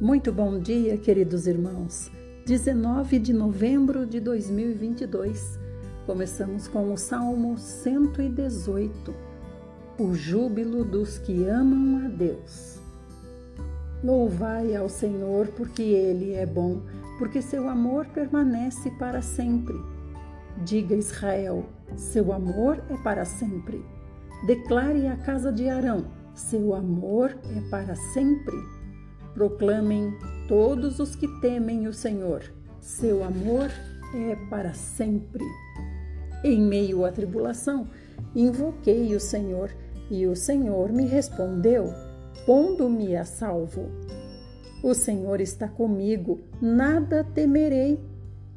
Muito bom dia, queridos irmãos. 19 de novembro de 2022. Começamos com o Salmo 118. O júbilo dos que amam a Deus. Louvai ao Senhor, porque ele é bom, porque seu amor permanece para sempre. Diga Israel: seu amor é para sempre. Declare a casa de Arão: seu amor é para sempre. Proclamem todos os que temem o Senhor: seu amor é para sempre. Em meio à tribulação, invoquei o Senhor e o Senhor me respondeu, pondo-me a salvo. O Senhor está comigo, nada temerei.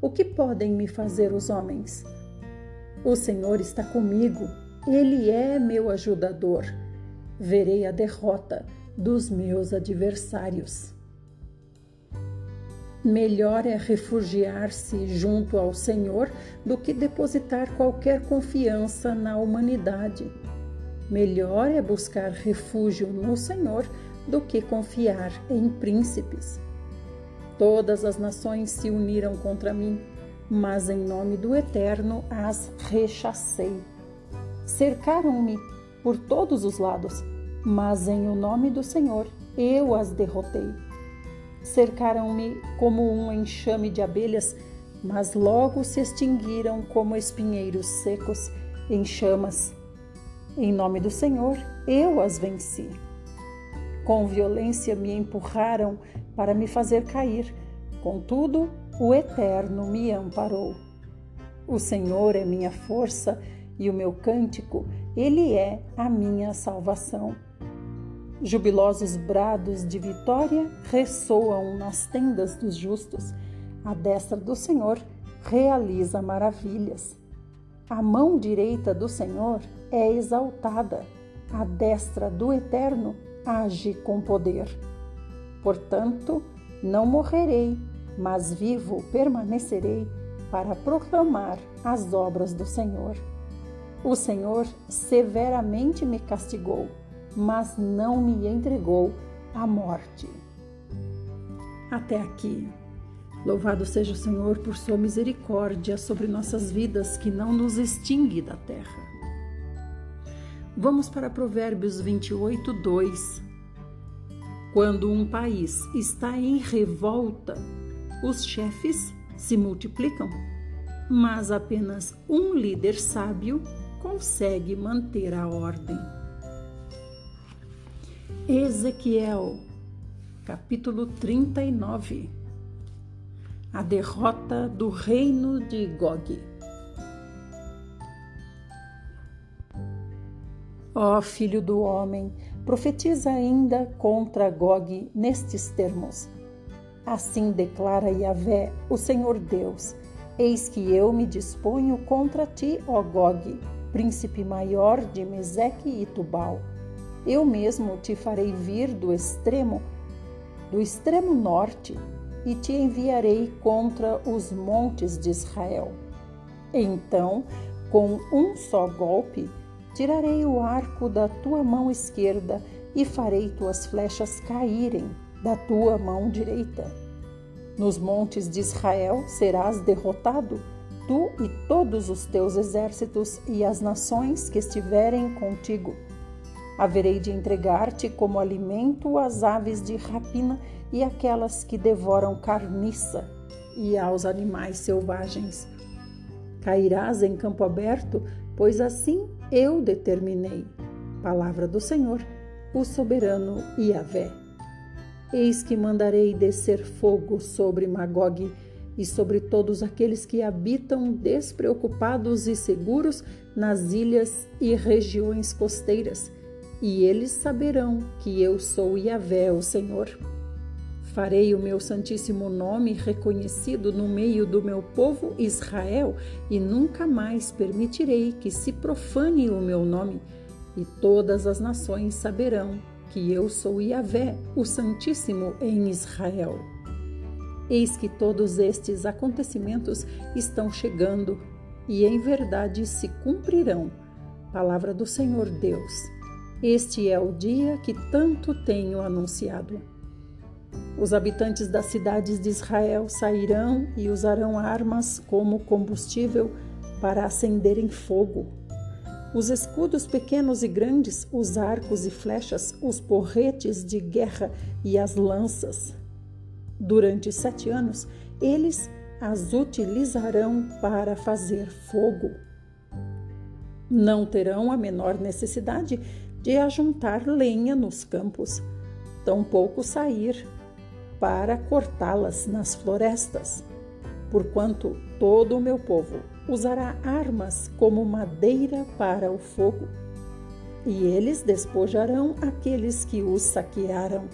O que podem me fazer os homens? O Senhor está comigo, Ele é meu ajudador. Verei a derrota dos meus adversários. Melhor é refugiar-se junto ao Senhor do que depositar qualquer confiança na humanidade. Melhor é buscar refúgio no Senhor do que confiar em príncipes. Todas as nações se uniram contra mim, mas em nome do Eterno as rechacei. Cercaram-me por todos os lados mas em o nome do Senhor eu as derrotei. Cercaram-me como um enxame de abelhas, mas logo se extinguiram como espinheiros secos em chamas. Em nome do Senhor eu as venci. Com violência me empurraram para me fazer cair, contudo, o Eterno me amparou. O Senhor é minha força e o meu cântico, ele é a minha salvação. Jubilosos brados de vitória ressoam nas tendas dos justos. A destra do Senhor realiza maravilhas. A mão direita do Senhor é exaltada. A destra do Eterno age com poder. Portanto, não morrerei, mas vivo permanecerei para proclamar as obras do Senhor. O Senhor severamente me castigou mas não me entregou à morte. Até aqui. Louvado seja o Senhor por sua misericórdia sobre nossas vidas, que não nos extingue da terra. Vamos para Provérbios 28, 2. Quando um país está em revolta, os chefes se multiplicam, mas apenas um líder sábio consegue manter a ordem. Ezequiel, capítulo 39 A derrota do reino de Gog. Ó filho do homem, profetiza ainda contra Gog nestes termos. Assim declara Yahvé, o Senhor Deus: Eis que eu me disponho contra ti, ó Gog, príncipe maior de Meseque e Tubal eu mesmo te farei vir do extremo do extremo norte e te enviarei contra os montes de Israel. Então, com um só golpe, tirarei o arco da tua mão esquerda e farei tuas flechas caírem da tua mão direita. Nos montes de Israel serás derrotado, tu e todos os teus exércitos e as nações que estiverem contigo Haverei de entregar-te como alimento às aves de rapina e aquelas que devoram carniça, e aos animais selvagens. Cairás em campo aberto, pois assim eu determinei. Palavra do Senhor, o soberano Yahvé. Eis que mandarei descer fogo sobre Magog e sobre todos aqueles que habitam despreocupados e seguros nas ilhas e regiões costeiras e eles saberão que eu sou Yahvé, o Senhor. Farei o meu santíssimo nome reconhecido no meio do meu povo Israel e nunca mais permitirei que se profane o meu nome, e todas as nações saberão que eu sou Yahvé, o Santíssimo em Israel. Eis que todos estes acontecimentos estão chegando e em verdade se cumprirão. Palavra do Senhor Deus. Este é o dia que tanto tenho anunciado. Os habitantes das cidades de Israel sairão e usarão armas como combustível para acenderem fogo. Os escudos pequenos e grandes, os arcos e flechas, os porretes de guerra e as lanças. Durante sete anos, eles as utilizarão para fazer fogo. Não terão a menor necessidade de ajuntar lenha nos campos, tampouco sair para cortá-las nas florestas, porquanto todo o meu povo usará armas como madeira para o fogo, e eles despojarão aqueles que os saquearam.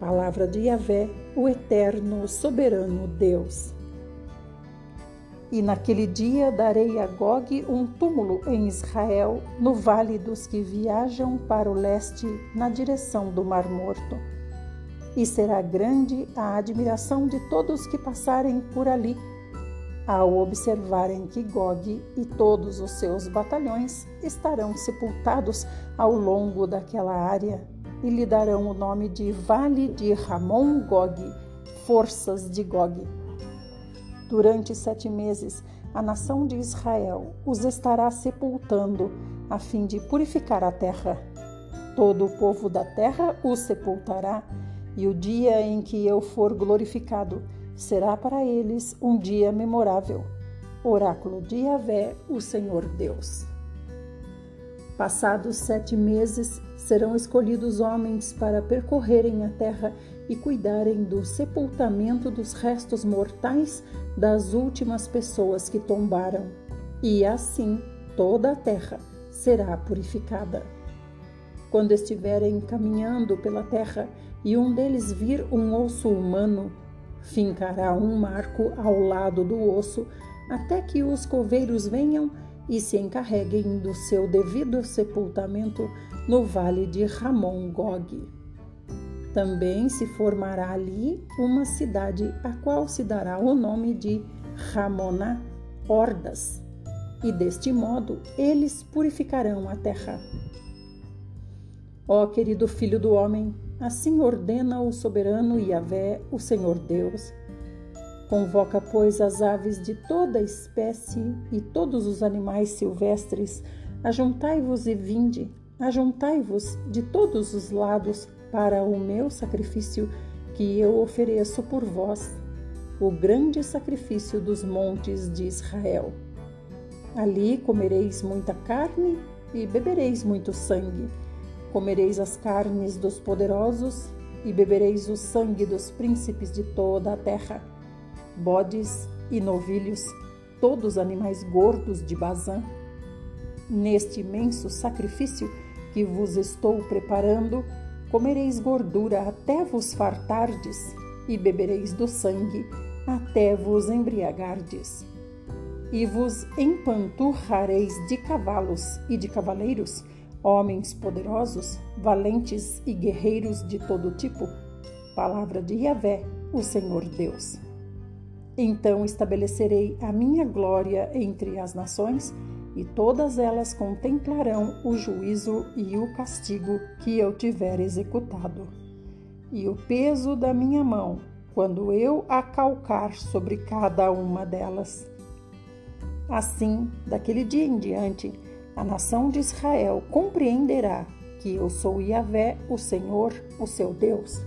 Palavra de Yahvé, o eterno, soberano Deus. E naquele dia darei a Gog um túmulo em Israel, no vale dos que viajam para o leste, na direção do Mar Morto e será grande a admiração de todos que passarem por ali, ao observarem que Gog e todos os seus batalhões estarão sepultados ao longo daquela área e lhe darão o nome de Vale de Ramon Gog, forças de Gog. Durante sete meses, a nação de Israel os estará sepultando, a fim de purificar a terra. Todo o povo da terra os sepultará e o dia em que eu for glorificado será para eles um dia memorável. Oráculo de Yahvé, o Senhor Deus. Passados sete meses, serão escolhidos homens para percorrerem a terra e cuidarem do sepultamento dos restos mortais das últimas pessoas que tombaram. E assim toda a terra será purificada. Quando estiverem caminhando pela terra e um deles vir um osso humano, fincará um marco ao lado do osso, até que os coveiros venham e se encarreguem do seu devido sepultamento no vale de Ramon Gog. Também se formará ali uma cidade, a qual se dará o nome de Ramoná Hordas, e deste modo eles purificarão a terra. Ó querido filho do homem, Assim ordena o soberano Yahvé, o Senhor Deus. Convoca, pois, as aves de toda espécie e todos os animais silvestres, ajuntai-vos e vinde, ajuntai-vos de todos os lados para o meu sacrifício que eu ofereço por vós, o grande sacrifício dos montes de Israel. Ali comereis muita carne e bebereis muito sangue Comereis as carnes dos poderosos e bebereis o sangue dos príncipes de toda a terra, bodes e novilhos, todos animais gordos de Bazã. Neste imenso sacrifício que vos estou preparando, comereis gordura até vos fartardes e bebereis do sangue até vos embriagardes. E vos empanturrareis de cavalos e de cavaleiros, homens poderosos, valentes e guerreiros de todo tipo. Palavra de Yahvé, o Senhor Deus. Então estabelecerei a minha glória entre as nações, e todas elas contemplarão o juízo e o castigo que eu tiver executado. E o peso da minha mão, quando eu a calcar sobre cada uma delas. Assim, daquele dia em diante, a nação de Israel compreenderá que eu sou Yahvé, o Senhor, o seu Deus.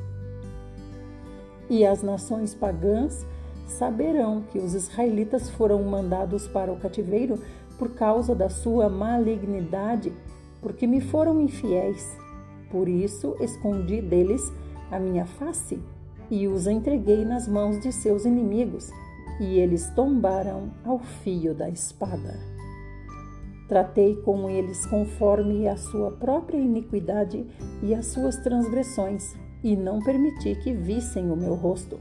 E as nações pagãs saberão que os israelitas foram mandados para o cativeiro por causa da sua malignidade, porque me foram infiéis. Por isso escondi deles a minha face e os entreguei nas mãos de seus inimigos, e eles tombaram ao fio da espada. Tratei com eles conforme a sua própria iniquidade e as suas transgressões, e não permiti que vissem o meu rosto.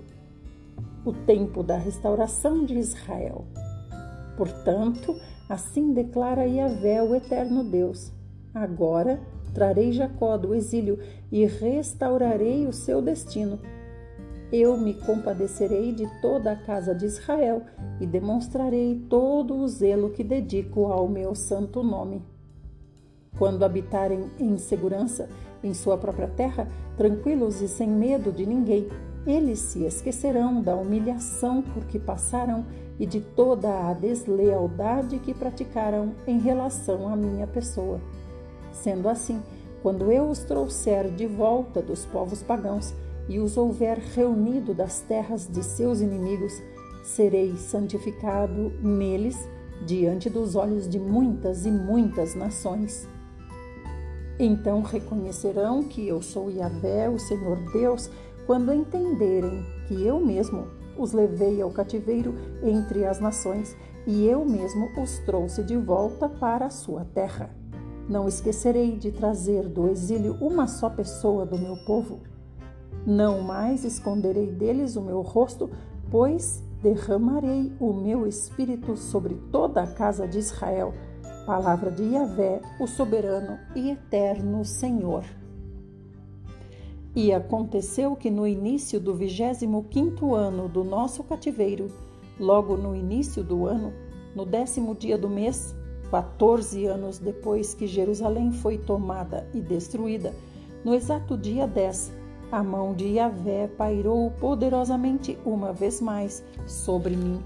O tempo da restauração de Israel. Portanto, assim declara Yahvé, o eterno Deus: Agora trarei Jacó do exílio e restaurarei o seu destino eu me compadecerei de toda a casa de Israel e demonstrarei todo o zelo que dedico ao meu santo nome. Quando habitarem em segurança em sua própria terra, tranquilos e sem medo de ninguém, Eles se esquecerão da humilhação por que passaram e de toda a deslealdade que praticaram em relação à minha pessoa. Sendo assim, quando eu os trouxer de volta dos povos pagãos e os houver reunido das terras de seus inimigos, serei santificado neles diante dos olhos de muitas e muitas nações. Então reconhecerão que eu sou Yahvé, o Senhor Deus, quando entenderem que eu mesmo os levei ao cativeiro entre as nações e eu mesmo os trouxe de volta para a sua terra. Não esquecerei de trazer do exílio uma só pessoa do meu povo. Não mais esconderei deles o meu rosto, pois derramarei o meu espírito sobre toda a casa de Israel. Palavra de Yahvé, o soberano e eterno Senhor. E aconteceu que no início do vigésimo quinto ano do nosso cativeiro, logo no início do ano, no décimo dia do mês, 14 anos depois que Jerusalém foi tomada e destruída, no exato dia 10, a mão de Yahvé pairou poderosamente uma vez mais sobre mim.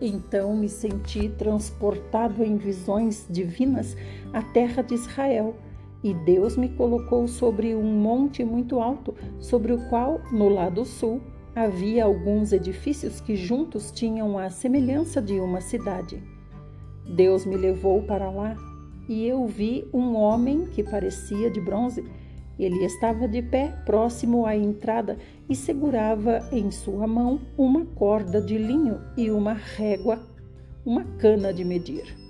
Então me senti transportado em visões divinas à terra de Israel e Deus me colocou sobre um monte muito alto, sobre o qual, no lado sul, havia alguns edifícios que juntos tinham a semelhança de uma cidade. Deus me levou para lá e eu vi um homem que parecia de bronze. Ele estava de pé próximo à entrada e segurava em sua mão uma corda de linho e uma régua, uma cana de medir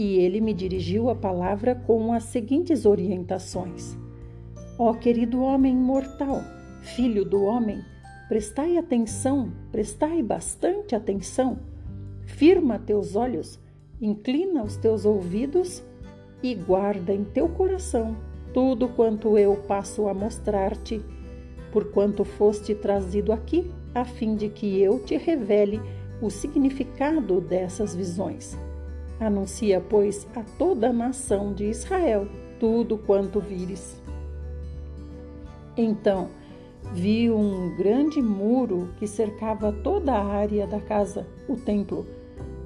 e ele me dirigiu a palavra com as seguintes orientações: Ó oh, querido homem mortal, filho do homem, prestai atenção, prestai bastante atenção. Firma teus olhos, inclina os teus ouvidos e guarda em teu coração tudo quanto eu passo a mostrar-te, porquanto foste trazido aqui, a fim de que eu te revele o significado dessas visões. Anuncia, pois, a toda a nação de Israel tudo quanto vires. Então vi um grande muro que cercava toda a área da casa, o templo.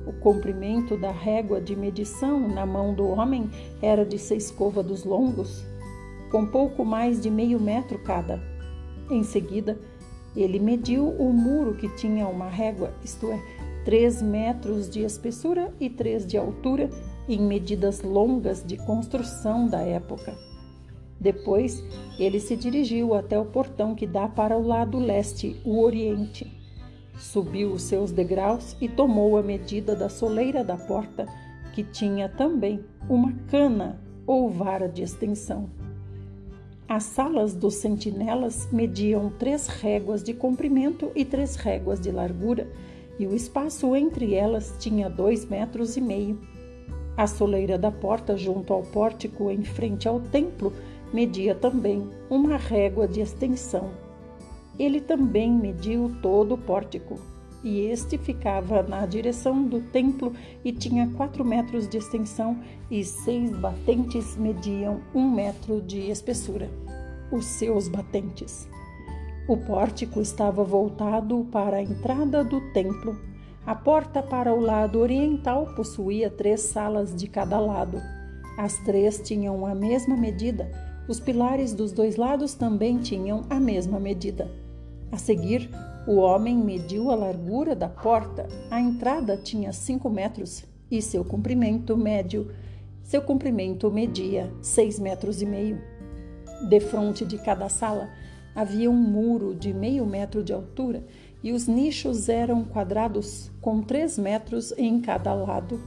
O comprimento da régua de medição na mão do homem era de seis côvados longos, com pouco mais de meio metro cada. Em seguida, ele mediu o muro que tinha uma régua, isto é, 3 metros de espessura e 3 de altura, em medidas longas de construção da época. Depois, ele se dirigiu até o portão que dá para o lado leste, o oriente. Subiu os seus degraus e tomou a medida da soleira da porta, que tinha também uma cana ou vara de extensão. As salas dos sentinelas mediam três réguas de comprimento e três réguas de largura, e o espaço entre elas tinha dois metros e meio. A soleira da porta junto ao pórtico em frente ao templo media também uma régua de extensão. Ele também mediu todo o pórtico, e este ficava na direção do templo e tinha quatro metros de extensão e seis batentes mediam um metro de espessura. Os seus batentes. O pórtico estava voltado para a entrada do templo. A porta para o lado oriental possuía três salas de cada lado. As três tinham a mesma medida. Os pilares dos dois lados também tinham a mesma medida. A seguir, o homem mediu a largura da porta. A entrada tinha cinco metros e seu comprimento médio. Seu comprimento media seis metros e meio. De frente de cada sala havia um muro de meio metro de altura e os nichos eram quadrados com três metros em cada lado.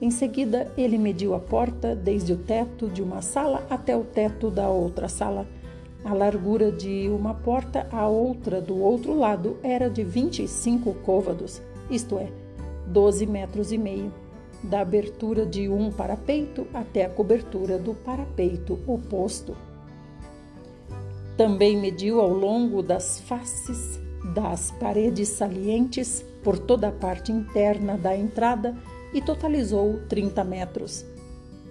Em seguida, ele mediu a porta desde o teto de uma sala até o teto da outra sala. A largura de uma porta à outra do outro lado era de 25 côvados, isto é, 12 metros e meio, da abertura de um parapeito até a cobertura do parapeito oposto. Também mediu ao longo das faces das paredes salientes por toda a parte interna da entrada e totalizou 30 metros.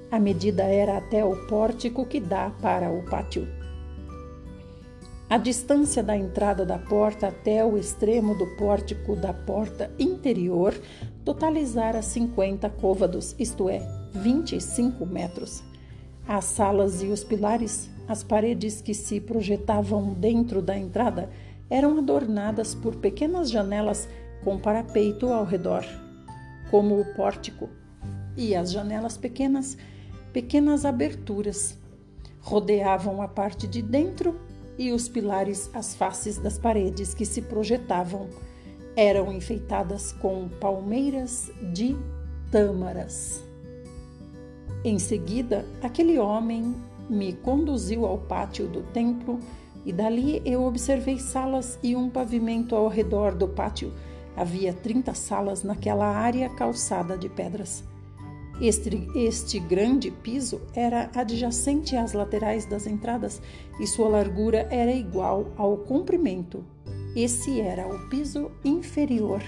A medida era até o pórtico que dá para o pátio. A distância da entrada da porta até o extremo do pórtico da porta interior totalizara 50 côvados, isto é, 25 metros. As salas e os pilares, as paredes que se projetavam dentro da entrada, eram adornadas por pequenas janelas com parapeito ao redor, como o pórtico, e as janelas pequenas, pequenas aberturas, rodeavam a parte de dentro e os pilares as faces das paredes que se projetavam eram enfeitadas com palmeiras de tâmaras. Em seguida, aquele homem me conduziu ao pátio do templo e dali eu observei salas e um pavimento ao redor do pátio. Havia 30 salas naquela área calçada de pedras. Este, este grande piso era adjacente às laterais das entradas e sua largura era igual ao comprimento. Esse era o piso inferior.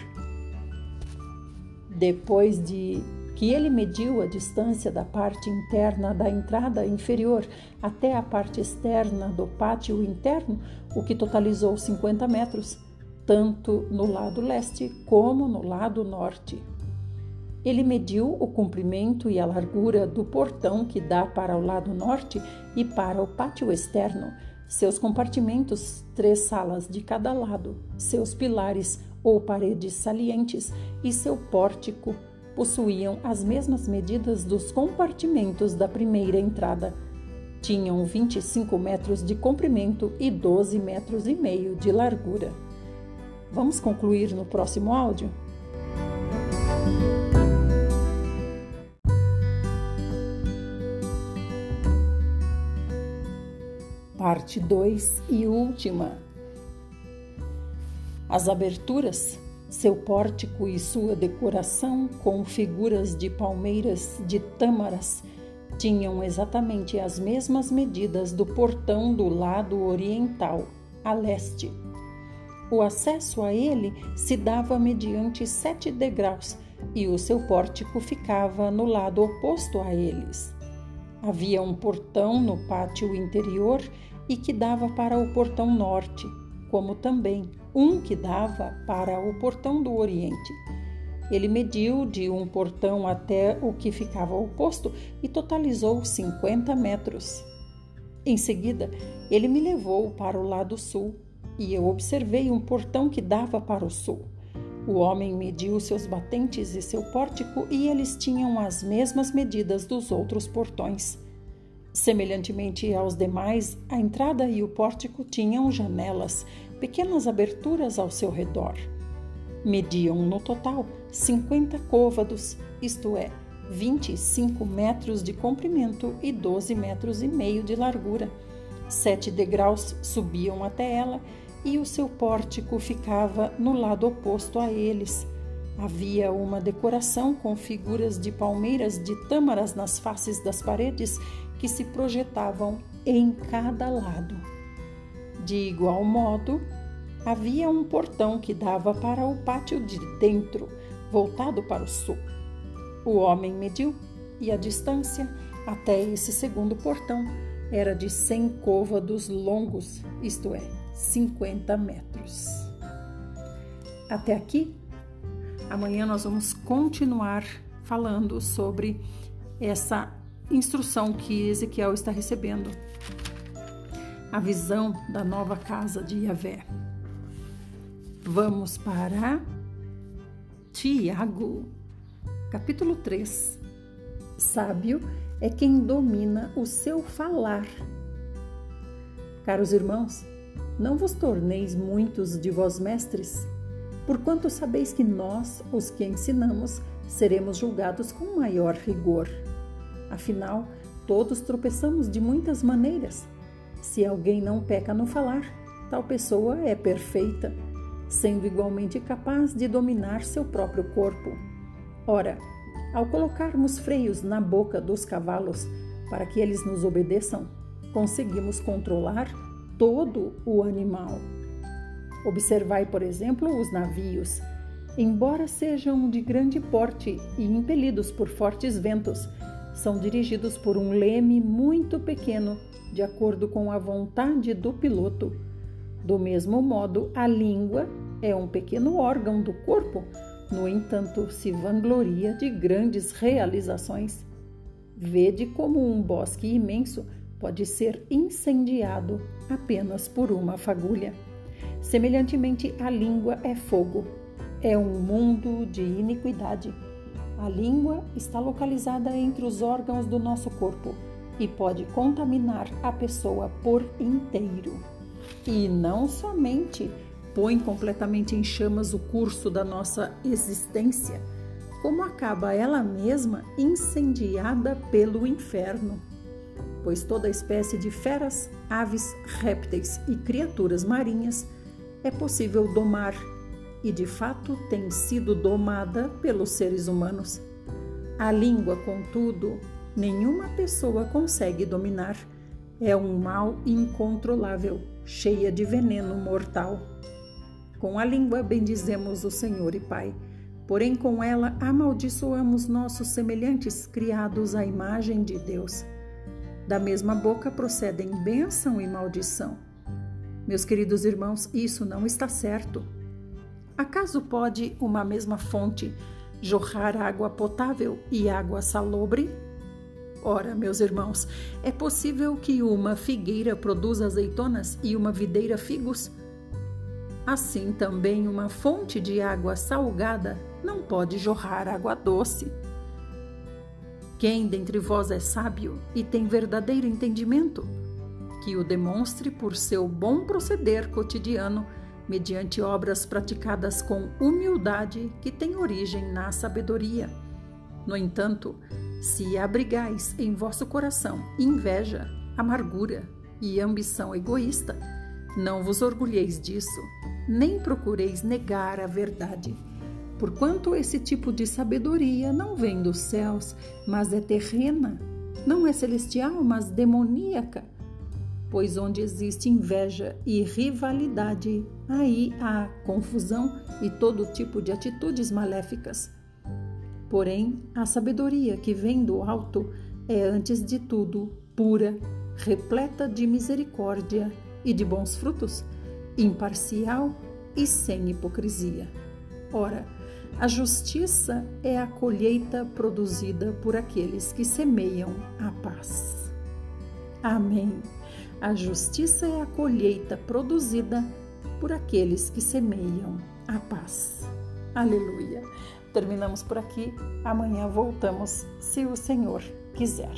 Depois de que ele mediu a distância da parte interna da entrada inferior até a parte externa do pátio interno, o que totalizou 50 metros, tanto no lado leste como no lado norte. Ele mediu o comprimento e a largura do portão que dá para o lado norte e para o pátio externo, seus compartimentos, três salas de cada lado, seus pilares ou paredes salientes e seu pórtico possuíam as mesmas medidas dos compartimentos da primeira entrada. Tinham 25 metros de comprimento e 12 metros e meio de largura. Vamos concluir no próximo áudio? parte 2 e última. As aberturas, seu pórtico e sua decoração com figuras de palmeiras de tâmaras tinham exatamente as mesmas medidas do portão do lado oriental, a leste. O acesso a ele se dava mediante sete degraus e o seu pórtico ficava no lado oposto a eles. Havia um portão no pátio interior e que dava para o portão norte, como também um que dava para o portão do oriente. Ele mediu de um portão até o que ficava oposto e totalizou 50 metros. Em seguida, ele me levou para o lado sul e eu observei um portão que dava para o sul. O homem mediu seus batentes e seu pórtico e eles tinham as mesmas medidas dos outros portões. Semelhantemente aos demais, a entrada e o pórtico tinham janelas, pequenas aberturas ao seu redor. Mediam no total 50 côvados, isto é, 25 metros de comprimento e 12 metros e meio de largura. Sete degraus subiam até ela e o seu pórtico ficava no lado oposto a eles. Havia uma decoração com figuras de palmeiras de tâmaras nas faces das paredes que se projetavam em cada lado. De igual modo, havia um portão que dava para o pátio de dentro, voltado para o sul. O homem mediu e a distância até esse segundo portão era de 100 côvados longos, isto é, 50 metros. Até aqui, amanhã nós vamos continuar falando sobre essa instrução que Ezequiel está recebendo. A visão da nova casa de Yahvé. Vamos para Tiago, capítulo 3. Sábio é quem domina o seu falar. Caros irmãos, não vos torneis muitos de vós mestres, porquanto sabeis que nós, os que ensinamos, seremos julgados com maior rigor. Afinal, todos tropeçamos de muitas maneiras. Se alguém não peca no falar, tal pessoa é perfeita, sendo igualmente capaz de dominar seu próprio corpo. Ora, ao colocarmos freios na boca dos cavalos para que eles nos obedeçam, conseguimos controlar todo o animal. Observai, por exemplo, os navios. Embora sejam de grande porte e impelidos por fortes ventos, são dirigidos por um leme muito pequeno, de acordo com a vontade do piloto. Do mesmo modo, a língua é um pequeno órgão do corpo, no entanto, se vangloria de grandes realizações. Vede como um bosque imenso pode ser incendiado apenas por uma fagulha. Semelhantemente, a língua é fogo, é um mundo de iniquidade. A língua está localizada entre os órgãos do nosso corpo e pode contaminar a pessoa por inteiro. E não somente põe completamente em chamas o curso da nossa existência, como acaba ela mesma incendiada pelo inferno. Pois toda espécie de feras, aves, répteis e criaturas marinhas é possível domar e de fato tem sido domada pelos seres humanos. A língua, contudo, nenhuma pessoa consegue dominar. É um mal incontrolável, cheia de veneno mortal. Com a língua bendizemos o Senhor e Pai, porém com ela amaldiçoamos nossos semelhantes criados à imagem de Deus. Da mesma boca procedem bênção e maldição. Meus queridos irmãos, isso não está certo. Acaso pode uma mesma fonte jorrar água potável e água salobre? Ora, meus irmãos, é possível que uma figueira produza azeitonas e uma videira figos? Assim também uma fonte de água salgada não pode jorrar água doce. Quem dentre vós é sábio e tem verdadeiro entendimento? Que o demonstre por seu bom proceder cotidiano mediante obras praticadas com humildade que tem origem na sabedoria. No entanto, se abrigais em vosso coração inveja, amargura e ambição egoísta, não vos orgulheis disso, nem procureis negar a verdade. Porquanto esse tipo de sabedoria não vem dos céus, mas é terrena, não é celestial, mas demoníaca pois onde existe inveja e rivalidade, aí há confusão e todo tipo de atitudes maléficas. Porém, a sabedoria que vem do alto é, antes de tudo, pura, repleta de misericórdia e de bons frutos, imparcial e sem hipocrisia. Ora, a justiça é a colheita produzida por aqueles que semeiam a paz. Amém. A justiça é a colheita produzida por aqueles que semeiam a paz. Aleluia. Terminamos por aqui. Amanhã voltamos, se o Senhor quiser.